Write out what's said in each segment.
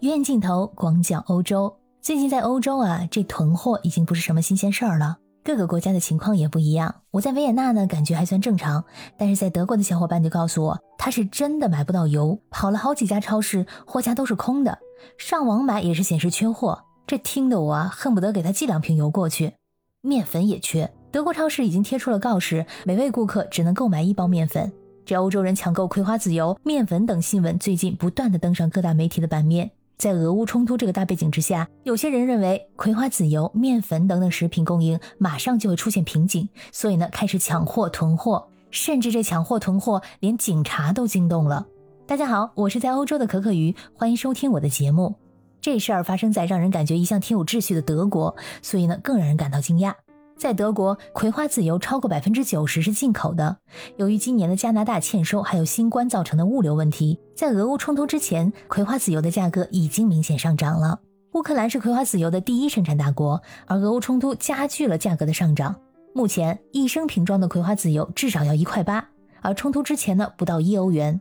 远镜头广角欧洲，最近在欧洲啊，这囤货已经不是什么新鲜事儿了。各个国家的情况也不一样。我在维也纳呢，感觉还算正常，但是在德国的小伙伴就告诉我，他是真的买不到油，跑了好几家超市，货架都是空的，上网买也是显示缺货。这听得我啊，恨不得给他寄两瓶油过去。面粉也缺，德国超市已经贴出了告示，每位顾客只能购买一包面粉。这欧洲人抢购葵花籽油、面粉等新闻，最近不断的登上各大媒体的版面。在俄乌冲突这个大背景之下，有些人认为葵花籽油、面粉等等食品供应马上就会出现瓶颈，所以呢开始抢货囤货，甚至这抢货囤货连警察都惊动了。大家好，我是在欧洲的可可鱼，欢迎收听我的节目。这事儿发生在让人感觉一向挺有秩序的德国，所以呢更让人感到惊讶。在德国，葵花籽油超过百分之九十是进口的。由于今年的加拿大欠收，还有新冠造成的物流问题，在俄乌冲突之前，葵花籽油的价格已经明显上涨了。乌克兰是葵花籽油的第一生产大国，而俄乌冲突加剧了价格的上涨。目前，一升瓶装的葵花籽油至少要一块八，而冲突之前呢，不到一欧元。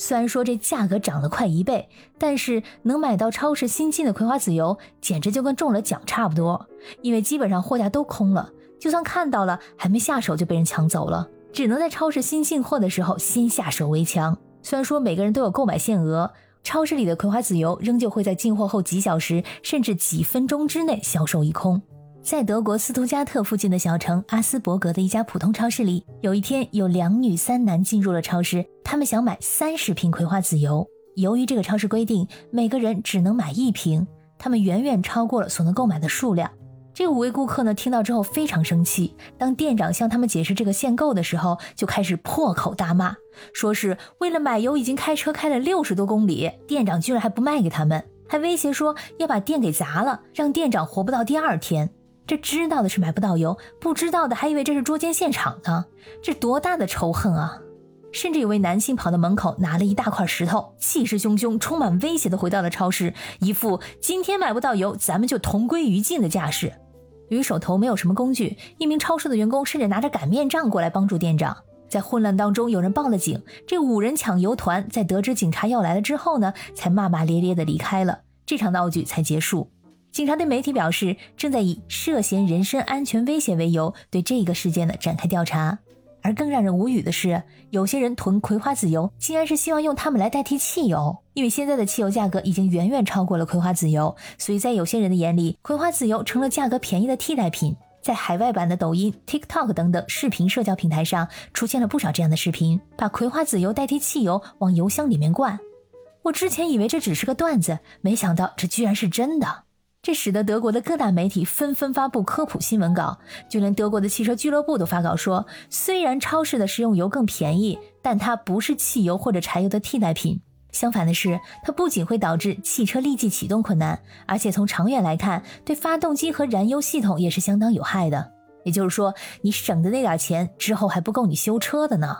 虽然说这价格涨了快一倍，但是能买到超市新进的葵花籽油，简直就跟中了奖差不多。因为基本上货架都空了，就算看到了，还没下手就被人抢走了，只能在超市新进货的时候先下手为强。虽然说每个人都有购买限额，超市里的葵花籽油仍旧会在进货后几小时甚至几分钟之内销售一空。在德国斯图加特附近的小城阿斯伯格的一家普通超市里，有一天有两女三男进入了超市，他们想买三十瓶葵花籽油。由于这个超市规定每个人只能买一瓶，他们远远超过了所能购买的数量。这五位顾客呢，听到之后非常生气。当店长向他们解释这个限购的时候，就开始破口大骂，说是为了买油已经开车开了六十多公里，店长居然还不卖给他们，还威胁说要把店给砸了，让店长活不到第二天。这知道的是买不到油，不知道的还以为这是捉奸现场呢。这多大的仇恨啊！甚至有位男性跑到门口，拿了一大块石头，气势汹汹、充满威胁的回到了超市，一副今天买不到油，咱们就同归于尽的架势。由于手头没有什么工具，一名超市的员工甚至拿着擀面杖过来帮助店长。在混乱当中，有人报了警。这五人抢油团在得知警察要来了之后呢，才骂骂咧咧的离开了。这场闹剧才结束。警察对媒体表示，正在以涉嫌人身安全威胁为由，对这个事件呢展开调查。而更让人无语的是，有些人囤葵花籽油，竟然是希望用它们来代替汽油。因为现在的汽油价格已经远远超过了葵花籽油，所以在有些人的眼里，葵花籽油成了价格便宜的替代品。在海外版的抖音、TikTok 等等视频社交平台上，出现了不少这样的视频，把葵花籽油代替汽油往油箱里面灌。我之前以为这只是个段子，没想到这居然是真的。这使得德国的各大媒体纷纷发布科普新闻稿，就连德国的汽车俱乐部都发稿说，虽然超市的食用油更便宜，但它不是汽油或者柴油的替代品。相反的是，它不仅会导致汽车立即启动困难，而且从长远来看，对发动机和燃油系统也是相当有害的。也就是说，你省的那点钱之后还不够你修车的呢。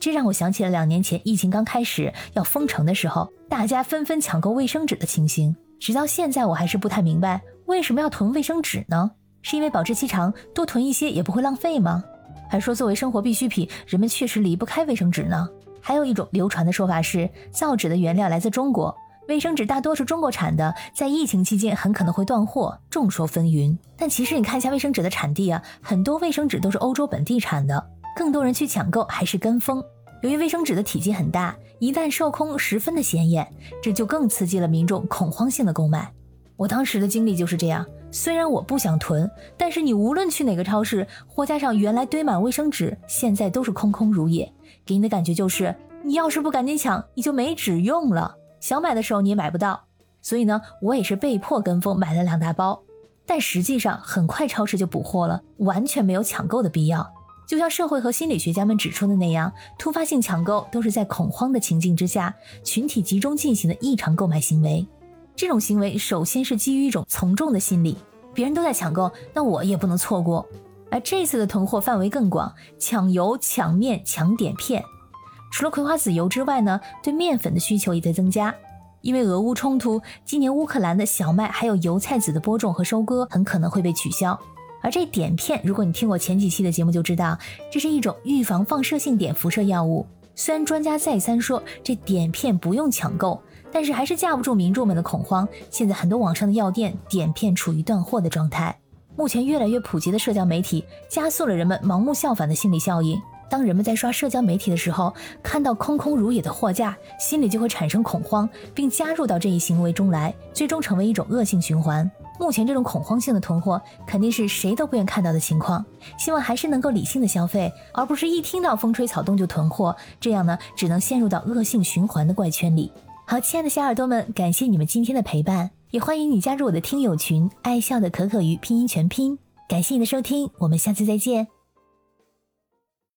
这让我想起了两年前疫情刚开始要封城的时候，大家纷纷抢购卫生纸的情形。直到现在，我还是不太明白为什么要囤卫生纸呢？是因为保质期长，多囤一些也不会浪费吗？还说作为生活必需品，人们确实离不开卫生纸呢？还有一种流传的说法是，造纸的原料来自中国，卫生纸大多是中国产的，在疫情期间很可能会断货。众说纷纭，但其实你看一下卫生纸的产地啊，很多卫生纸都是欧洲本地产的，更多人去抢购还是跟风。由于卫生纸的体积很大，一旦售空，十分的显眼，这就更刺激了民众恐慌性的购买。我当时的经历就是这样。虽然我不想囤，但是你无论去哪个超市，货架上原来堆满卫生纸，现在都是空空如也，给你的感觉就是，你要是不赶紧抢，你就没纸用了。想买的时候你也买不到。所以呢，我也是被迫跟风买了两大包，但实际上很快超市就补货了，完全没有抢购的必要。就像社会和心理学家们指出的那样，突发性抢购都是在恐慌的情境之下，群体集中进行的异常购买行为。这种行为首先是基于一种从众的心理，别人都在抢购，那我也不能错过。而这次的囤货范围更广，抢油、抢面、抢碘片。除了葵花籽油之外呢，对面粉的需求也在增加。因为俄乌冲突，今年乌克兰的小麦还有油菜籽的播种和收割很可能会被取消。而这碘片，如果你听过前几期的节目就知道，这是一种预防放射性碘辐射药物。虽然专家再三说这碘片不用抢购，但是还是架不住民众们的恐慌。现在很多网上的药店点片处于断货的状态。目前越来越普及的社交媒体，加速了人们盲目效仿的心理效应。当人们在刷社交媒体的时候，看到空空如也的货架，心里就会产生恐慌，并加入到这一行为中来，最终成为一种恶性循环。目前这种恐慌性的囤货，肯定是谁都不愿看到的情况。希望还是能够理性的消费，而不是一听到风吹草动就囤货，这样呢，只能陷入到恶性循环的怪圈里。好，亲爱的小耳朵们，感谢你们今天的陪伴，也欢迎你加入我的听友群“爱笑的可可鱼”拼音全拼。感谢你的收听，我们下次再见。